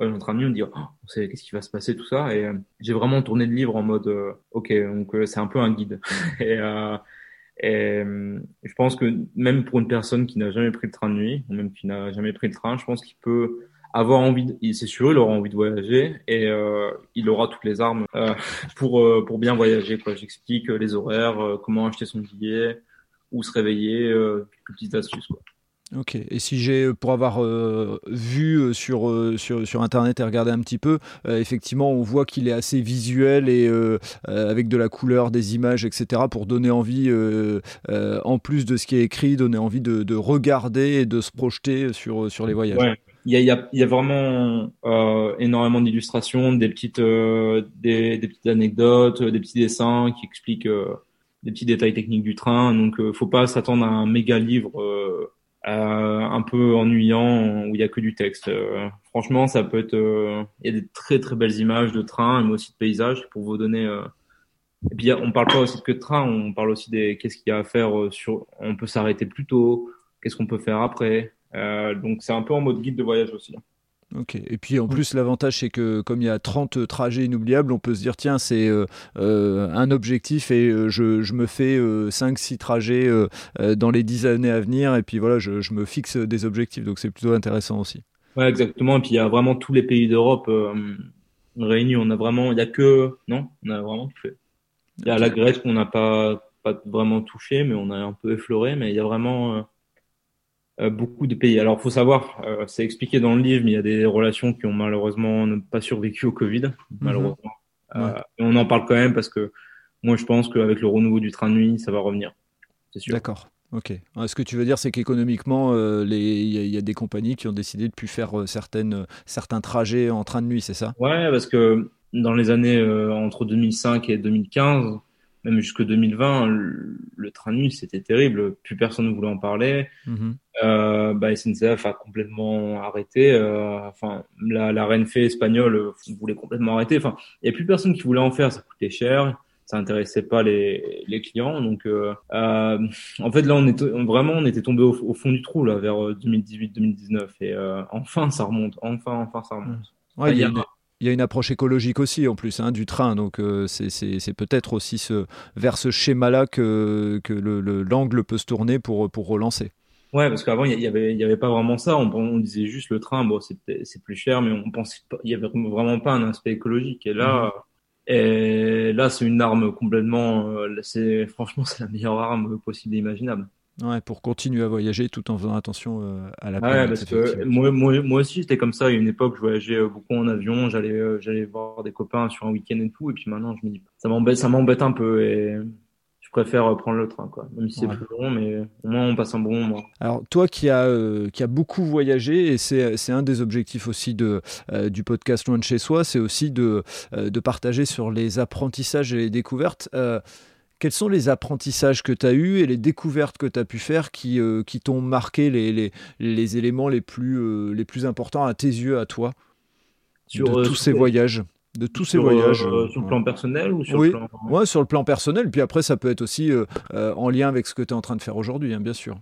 en train de nuit, on dit, oh, qu'est-ce qui va se passer, tout ça. Et euh, j'ai vraiment tourné le livre en mode, ok, donc c'est un peu un guide. et, et je pense que même pour une personne qui n'a jamais pris le train de nuit, ou même qui n'a jamais pris le train, je pense qu'il peut avoir envie, de, c'est sûr, il aura envie de voyager et euh, il aura toutes les armes euh, pour euh, pour bien voyager. Quoi, j'explique euh, les horaires, euh, comment acheter son billet, où se réveiller, quelques petites astuces. Quoi. Ok. Et si j'ai, pour avoir euh, vu sur, sur, sur, Internet et regardé un petit peu, euh, effectivement, on voit qu'il est assez visuel et euh, avec de la couleur, des images, etc., pour donner envie, en plus de ce qui est écrit, donner envie de, de regarder et de se projeter sur, sur les voyages. Il y a, y, a, y a, vraiment euh, énormément d'illustrations, des petites, euh, des, petites anecdotes, des petits dessins qui expliquent euh, des petits détails techniques du train. Donc, euh, faut pas s'attendre à un méga livre un peu ennuyant où il y a que du texte. franchement, ça peut être. Il y a des très très belles images de trains, mais aussi de paysages pour vous donner. Et puis on parle pas aussi que de train, on parle aussi des qu'est-ce qu'il y a à faire sur. On peut s'arrêter plus tôt. Qu'est-ce qu'on peut faire après Donc c'est un peu en mode guide de voyage aussi. Ok. Et puis en plus, l'avantage, c'est que comme il y a 30 trajets inoubliables, on peut se dire, tiens, c'est euh, euh, un objectif et euh, je, je, me fais 5-6 trajets dans les 10 années à venir. Et puis voilà, je, je me fixe des objectifs. Donc c'est plutôt intéressant aussi. Ouais, exactement. Et puis il y a vraiment tous les pays d'Europe réunis. On a vraiment, il n'y a que, non, on a vraiment tout fait. Il y a la Grèce qu'on n'a pas, pas vraiment touché, mais on a un peu effleuré. Mais il y a vraiment euh, beaucoup de pays. Alors, faut savoir, euh, c'est expliqué dans le livre, mais il y a des relations qui ont malheureusement pas survécu au Covid, mhm. malheureusement. Euh, et on en parle quand même parce que moi, je pense qu'avec le renouveau du train de nuit, ça va revenir. C'est sûr. D'accord. Ok. Ce que tu veux dire, c'est qu'économiquement, il y, a des compagnies qui ont décidé de plus faire certaines, certains trajets en train de nuit, c'est ça? Ouais, parce que dans les années entre 2005 et 2015, même jusque 2020, le, train de nuit, c'était terrible. Plus personne ne voulait en parler. Mhm. Euh, bah, SNCF a complètement arrêté. Euh, enfin, la, la Renfe espagnole euh, voulait complètement arrêter. Enfin, il n'y a plus personne qui voulait en faire. Ça coûtait cher. Ça intéressait pas les, les clients. Donc, euh, euh en fait, là, on était vraiment, on était tombé au, fond du trou là, vers 2018-2019. Et enfin, ça remonte. Enfin, enfin, ça remonte. Ouais, il y a il y a une approche écologique aussi en plus hein, du train, donc euh, c'est peut-être aussi ce, vers ce schéma-là que, que l'angle le, peut se tourner pour, pour relancer. Ouais, parce qu'avant il y avait, y avait pas vraiment ça. On, disait juste le train, bon c'est plus cher, mais on pensait il y avait vraiment pas un aspect écologique. Et là, mhm. et là c'est une arme complètement, euh, c'est franchement c'est la meilleure arme possible et imaginable. Ouais, pour continuer à voyager tout en faisant attention euh, à la planète. Ouais, parce que moi, moi, moi aussi, j'étais comme ça. À une époque, je voyageais euh, beaucoup en avion. J'allais, euh, j'allais voir des copains sur un week-end et tout. Et puis maintenant, je me dis, ça m'embête, ça m'embête un peu. Et je préfère prendre le train, quoi. Même si c'est plus long, mais au moins, on passe un bon moment. Alors, toi qui as, qui a beaucoup voyagé, et c'est, c'est un des objectifs aussi de, du podcast Loin de chez soi, c'est aussi de, de partager sur les apprentissages et les découvertes. Quels sont les apprentissages que tu as eus et les découvertes que tu as pu faire qui, euh, qui t'ont marqué les, les, les, éléments les plus, euh, les plus importants à tes yeux, à toi, sur, de euh, tous ces voyages de tous ces voyages. sur le plan personnel ou sur oui. le plan... Ouais, sur le plan personnel. Puis après, ça peut être aussi en lien avec ce que tu es en train de faire aujourd'hui, hein, bien sûr.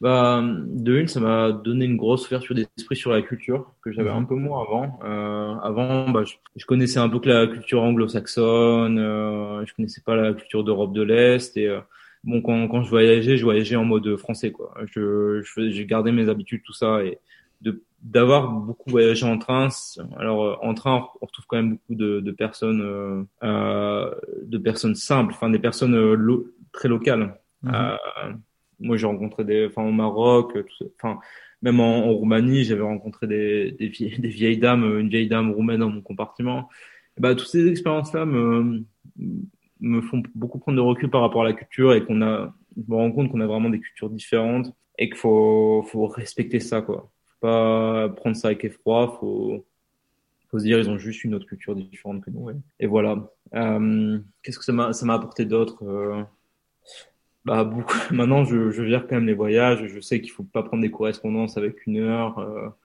Bah, de une, ça m'a donné une grosse ouverture d'esprit sur la culture que j'avais mhm. un peu moins avant. Euh, avant, bah, je, connaissais un peu que la culture anglo-saxonne, euh, je connaissais pas la culture d'Europe de l'Est et euh, bon, quand, quand je voyageais, je voyageais en mode français quoi. Je, je j'ai gardé mes habitudes tout ça et de d'avoir beaucoup voyagé en train. Alors euh, en train, on retrouve quand même beaucoup de, de personnes, euh, euh, de personnes simples, enfin des personnes très locales. Mhm moi j'ai rencontré des, enfin au Maroc, enfin même en, Roumanie, j'avais rencontré des, des, vieilles, dames, une vieille dame roumaine dans mon compartiment. bah toutes ces expériences-là me me font beaucoup prendre de recul par rapport à la culture et qu'on a, je me rends compte qu'on a vraiment des cultures différentes et qu'il faut faut respecter ça quoi. Faut pas prendre ça avec effroi, faut faut se dire ils ont juste une autre culture différente que nous. Et voilà. Euh, Qu'est-ce que ça m'a apporté d'autre euh, bah, beaucoup. Maintenant, je, je gère quand même les voyages. Je sais qu'il faut pas prendre des correspondances avec une heure.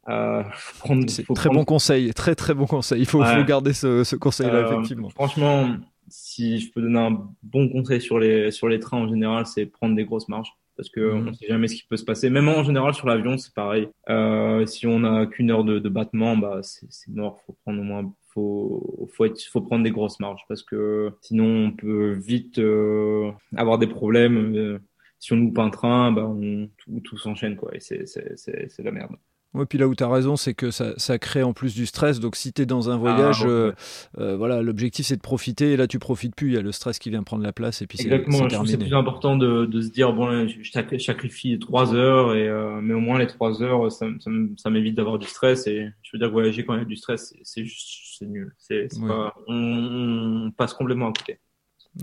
Euh, prendre, c'est très bon conseil, très très bon conseil. Il faut, faut garder ce, ce conseil-là euh, effectivement. Franchement, si je peux donner un bon conseil sur les sur les trains en général, c'est prendre des grosses marges parce que mmh. on sait jamais ce qui peut se passer. Même en général sur l'avion, c'est pareil. Euh, si on a qu'une heure de, de battement, bah c'est, mort. Faut prendre au moins faut faut être faut prendre des grosses marges parce que sinon on peut vite euh, avoir des problèmes euh, si on loupe un train bah on tout, tout s'enchaîne quoi et c'est c'est c'est la merde oui, puis là où tu as raison, c'est que ça, ça, crée en plus du stress. Donc si tu es dans un voyage, ah, euh, euh, voilà, l'objectif c'est de profiter. Et là, tu profites plus. Il y a le stress qui vient prendre la place. Et puis Exactement. C'est C'est plus important de, de, se dire bon, je sacrifie trois heures, et, euh, mais au moins les trois heures, ça, ça, ça m'évite d'avoir du stress. Et je veux dire, voyager quand il y a du stress, c'est juste, c'est nul. C'est, pas, on, on, passe complètement à côté.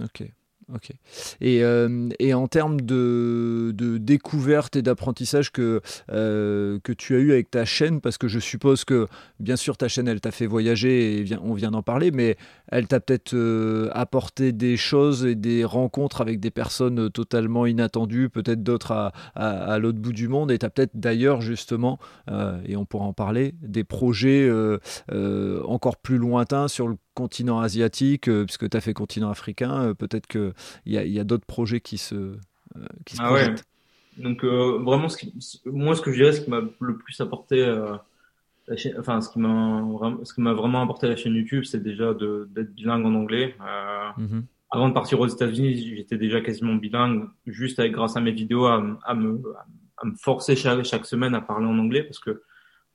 Ok. Ok. Et, euh, et, en termes de, de découverte et d'apprentissage que, euh, que tu as eu avec ta chaîne, parce que je suppose que, bien sûr, ta chaîne, elle t'a fait voyager, et on vient d'en parler, mais elle t'a peut-être euh, apporté des choses et des rencontres avec des personnes totalement inattendues, peut-être d'autres à, à, l'autre bout du monde, et tu as peut-être d'ailleurs, justement, et on pourra en parler, des projets encore plus lointains sur le continent asiatique, euh, puisque tu as fait continent africain, euh, peut-être qu'il y a, y a d'autres projets qui se, euh, qui se ah Ouais. Donc vraiment, ce qui, moi, ce que je dirais, ce qui m'a le plus apporté, la chaîne, enfin, ce qui m'a ce qui m'a vraiment apporté la chaîne YouTube, c'est déjà d'être bilingue en anglais. Mm-hmm. Avant de partir aux États-Unis, j'étais déjà quasiment bilingue, juste avec grâce à mes vidéos, à, à me, à me forcer chaque, chaque semaine à parler en anglais, parce que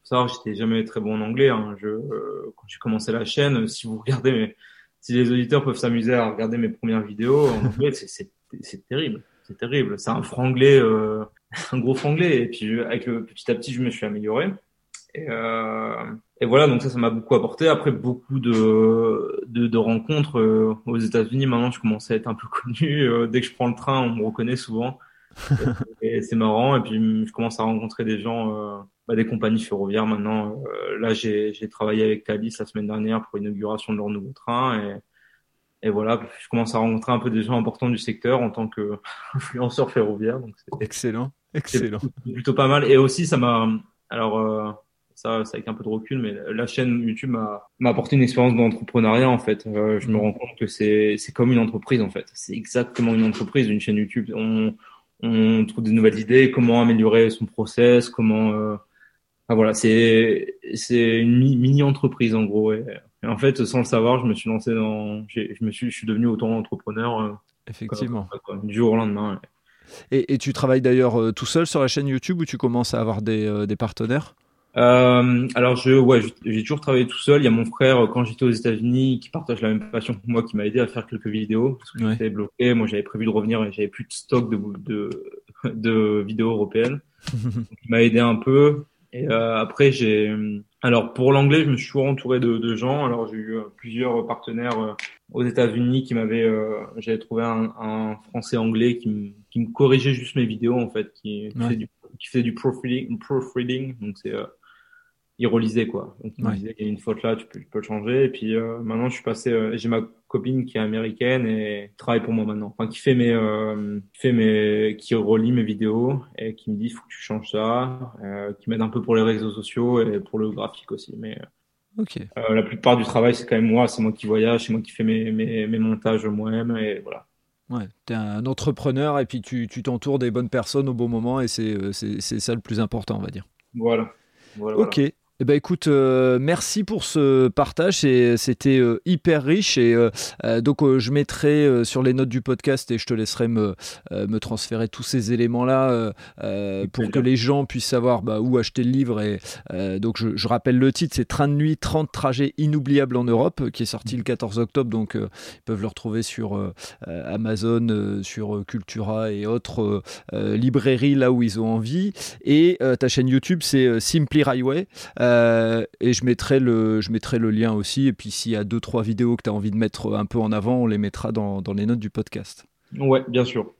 ça, j'étais jamais très bon en anglais. Hein. Je, euh, quand j'ai commencé la chaîne, si vous regardez, mes, si les auditeurs peuvent s'amuser à regarder mes premières vidéos en anglais, c'est terrible, c'est terrible. C'est un franglais, euh, un gros franglais. Et puis avec le petit à petit, je me suis amélioré. Et, euh, et voilà, donc ça, ça m'a beaucoup apporté. Après, beaucoup de, de, de rencontres euh, aux États-Unis. Maintenant, je commence à être un peu connu. Euh, dès que je prends le train, on me reconnaît souvent. et c'est marrant. Et puis, je commence à rencontrer des gens bah, des compagnies ferroviaires maintenant. Euh, là, j'ai travaillé avec Thalys la semaine dernière pour l'inauguration de leur nouveau train et, et voilà, je commence à rencontrer un peu des gens importants du secteur en tant qu'influenceur ferroviaire. Donc excellent, excellent. Plutôt, pas mal. Et aussi, ça m'a, alors euh, ça, ça avec un peu de recul, mais la chaîne YouTube m'a apporté une expérience d'entrepreneuriat en fait. Euh, je me rends compte que c'est c'est comme une entreprise en fait. C'est exactement une entreprise, une chaîne YouTube. On on trouve des nouvelles idées, comment améliorer son process, comment voilà, c'est c'est une mini entreprise en gros. Et, en fait, sans le savoir, je me suis lancé dans, je me suis, je suis devenu autant entrepreneur. Euh, Effectivement. du jour au lendemain. Et, et, tu travailles d'ailleurs euh, tout seul sur la chaîne YouTube ou tu commences à avoir des, euh, des partenaires? Euh, alors je ouais j'ai toujours travaillé tout seul. Il y a mon frère quand j'étais aux États-Unis qui partage la même passion que moi qui m'a aidé à faire quelques vidéos parce que j'étais bloqué. Moi j'avais prévu de revenir et j'avais plus de stock de de, de vidéos européennes. il m'a aidé un peu. Et euh, après, j'ai alors pour l'anglais, je me suis toujours entouré de, de gens. Alors j'ai eu euh, plusieurs partenaires euh, aux États-Unis qui m'avaient, j'avais trouvé un, un, français anglais qui me, qui me corrigeait juste mes vidéos en fait, qui, qui, fait, du, qui du proofreading, proofreading donc c'est il relisait quoi. Donc il me disait il y a une faute là, tu peux, tu peux le changer. Et puis euh, maintenant je suis passé, euh, j'ai ma copine qui est américaine et travaille pour moi maintenant. Enfin qui fait mes, euh, qui fait mes, qui relit mes vidéos et qui me dit faut que tu changes ça, euh, qui m'aide un peu pour les réseaux sociaux et pour le graphique aussi. Mais ok. la plupart du travail c'est quand même moi, c'est moi qui voyage, c'est moi qui fais mes, mes, mes montages moi-même et voilà. Ouais, tu es un entrepreneur et puis tu t'entoures des bonnes personnes au bon moment et c'est ça le plus important, on va dire. Voilà. voilà ok, eh ben écoute, euh, merci pour ce partage, c'était euh, hyper riche et euh, donc je mettrai sur les notes du podcast et je te laisserai me, me transférer tous ces éléments-là pour que les gens puissent savoir bah, où acheter le livre. Et donc je, rappelle le titre, c'est Train de nuit, 30 trajets inoubliables en Europe, qui est sorti le 14 octobre, donc ils peuvent le retrouver sur Amazon, sur Cultura et autres librairies là où ils ont envie. Et ta chaîne YouTube, c'est Simply Highway. Euh, et je mettrai, le, je mettrai le lien aussi. Et puis s'il y a deux, trois vidéos que tu as envie de mettre un peu en avant, on les mettra dans, dans les notes du podcast. Ouais, bien sûr.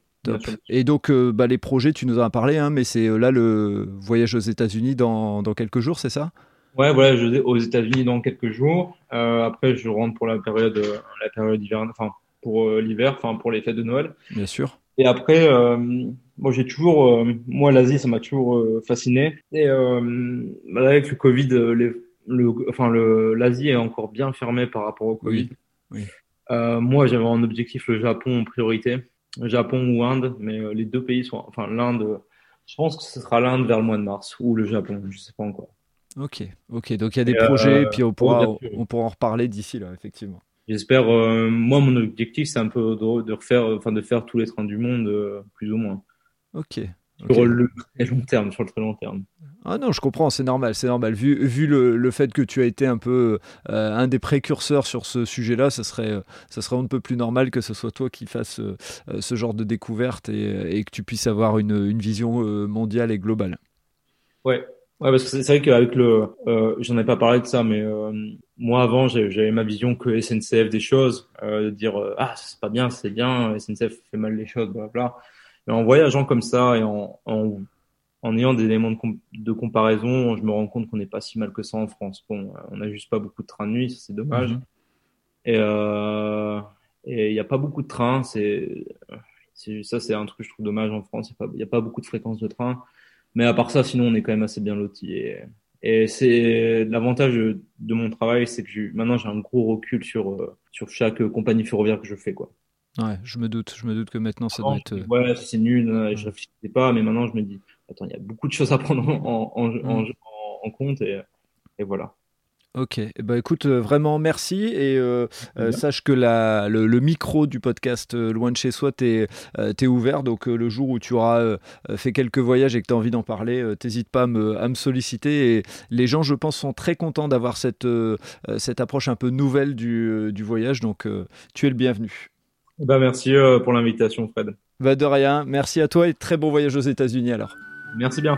Et donc, euh, bah, les projets, tu nous en as parlé, hein, mais c'est euh, là le voyage aux États-Unis dans, dans, quelques jours, c'est ça? Ouais, voilà, je vais aux États-Unis dans quelques jours. après, je rentre pour la période, la période d'hiver, enfin pour l'hiver, enfin pour les fêtes de Noël. Bien sûr. Et après, moi, j'ai toujours, euh, moi, l'Asie, ça m'a toujours euh, fasciné. Et euh, avec le Covid, les, le, enfin, le, l'Asie est encore bien fermée par rapport au Covid. Oui. moi, j'avais en objectif le Japon en priorité, Japon ou Inde, mais les deux pays sont, enfin, l'Inde. Je pense que ce sera l'Inde vers le mois de mars ou le Japon, je sais pas encore. Ok, ok. Donc il y a des projets, puis on pourra, on pourra en reparler d'ici là, effectivement. J'espère. moi, mon objectif, c'est un peu de, de, refaire, enfin, de faire tous les trains du monde, plus ou moins. Ok. Sur le très long terme, sur le très long terme. Ah non, je comprends, c'est normal, c'est normal. Vu, vu le, le, fait que tu as été un peu euh, un des précurseurs sur ce sujet-là, ça serait, ça serait un peu plus normal que ce soit toi qui fasses euh, ce genre de découverte et, et, que tu puisses avoir une, une vision euh, mondiale et globale. Ouais, Ouais, parce que c'est vrai qu'avec le, euh, j'en ai pas parlé de ça, mais euh, moi avant j'avais ma vision que SNCF des choses, euh, de dire euh, ah c'est pas bien, c'est bien, SNCF fait mal les choses, bla bla. Mais en voyageant comme ça et en, en, en ayant des éléments de, de, comparaison, je me rends compte qu'on n'est pas si mal que ça en France. Bon, on a juste pas beaucoup de trains de nuit, c'est dommage. Mhm. Et euh, et il n'y a pas beaucoup de trains, c'est ça c'est un truc que je trouve dommage en France. Il n'y a, a, pas beaucoup de fréquences de trains. Mais à part ça, sinon, on est quand même assez bien loti. Et, et c'est l'avantage de mon travail, c'est que maintenant j'ai un gros recul sur euh, sur chaque compagnie ferroviaire que je fais, quoi. Ouais, je me doute, je me doute que maintenant ça doit être. Euh, ouais, c'est nul, euh, je réfléchissais pas, mais maintenant je me dis, attends, il y a beaucoup de choses à prendre en, en, en, en compte et, et voilà. Ok, ben, écoute, euh, vraiment merci et euh, euh, sache que la, le, micro du podcast Loin de chez soi t'est ouvert, donc le jour où tu auras fait quelques voyages et que tu as envie d'en parler, t'hésite pas à me, à me, solliciter et les gens, je pense, sont très contents d'avoir cette, cette approche un peu nouvelle du, du voyage, donc tu es le bienvenu. Bah, merci pour l'invitation Fred. Bah, de rien, merci à toi et très bon voyage aux États-Unis alors. Merci bien.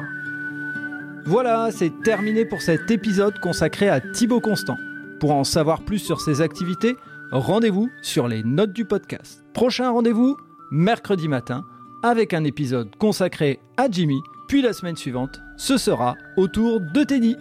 Voilà, c'est terminé pour cet épisode consacré à Thibaut Constant. Pour en savoir plus sur ses activités, rendez-vous sur les notes du podcast. Prochain rendez-vous, mercredi matin, avec un épisode consacré à Jimmy, puis la semaine suivante, ce sera autour de Teddy.